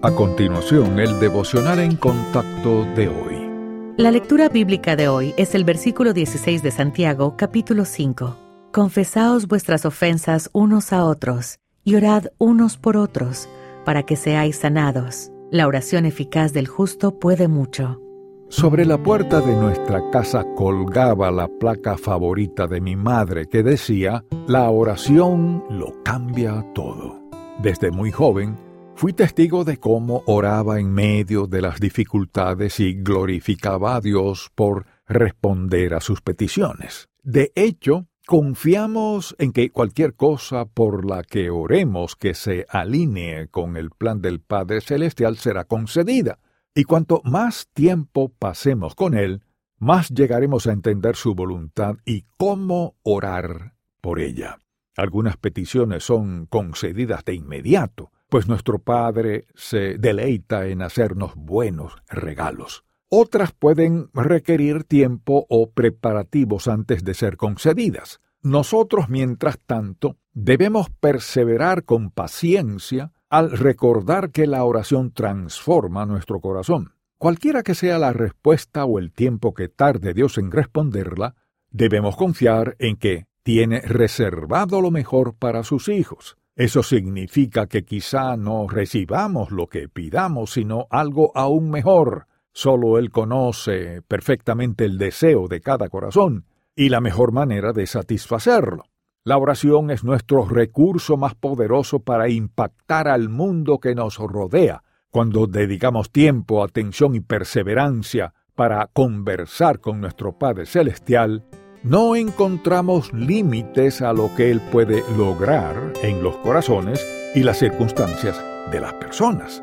A continuación, el devocional en contacto de hoy. La lectura bíblica de hoy es el versículo 16 de Santiago, capítulo 5. Confesaos vuestras ofensas unos a otros y orad unos por otros, para que seáis sanados. La oración eficaz del justo puede mucho. Sobre la puerta de nuestra casa colgaba la placa favorita de mi madre que decía, la oración lo cambia todo. Desde muy joven, Fui testigo de cómo oraba en medio de las dificultades y glorificaba a Dios por responder a sus peticiones. De hecho, confiamos en que cualquier cosa por la que oremos que se alinee con el plan del Padre Celestial será concedida. Y cuanto más tiempo pasemos con Él, más llegaremos a entender su voluntad y cómo orar por ella. Algunas peticiones son concedidas de inmediato, pues nuestro Padre se deleita en hacernos buenos regalos. Otras pueden requerir tiempo o preparativos antes de ser concedidas. Nosotros, mientras tanto, debemos perseverar con paciencia al recordar que la oración transforma nuestro corazón. Cualquiera que sea la respuesta o el tiempo que tarde Dios en responderla, debemos confiar en que tiene reservado lo mejor para sus hijos. Eso significa que quizá no recibamos lo que pidamos, sino algo aún mejor. Solo Él conoce perfectamente el deseo de cada corazón y la mejor manera de satisfacerlo. La oración es nuestro recurso más poderoso para impactar al mundo que nos rodea. Cuando dedicamos tiempo, atención y perseverancia para conversar con nuestro Padre Celestial, no encontramos límites a lo que Él puede lograr en los corazones y las circunstancias de las personas.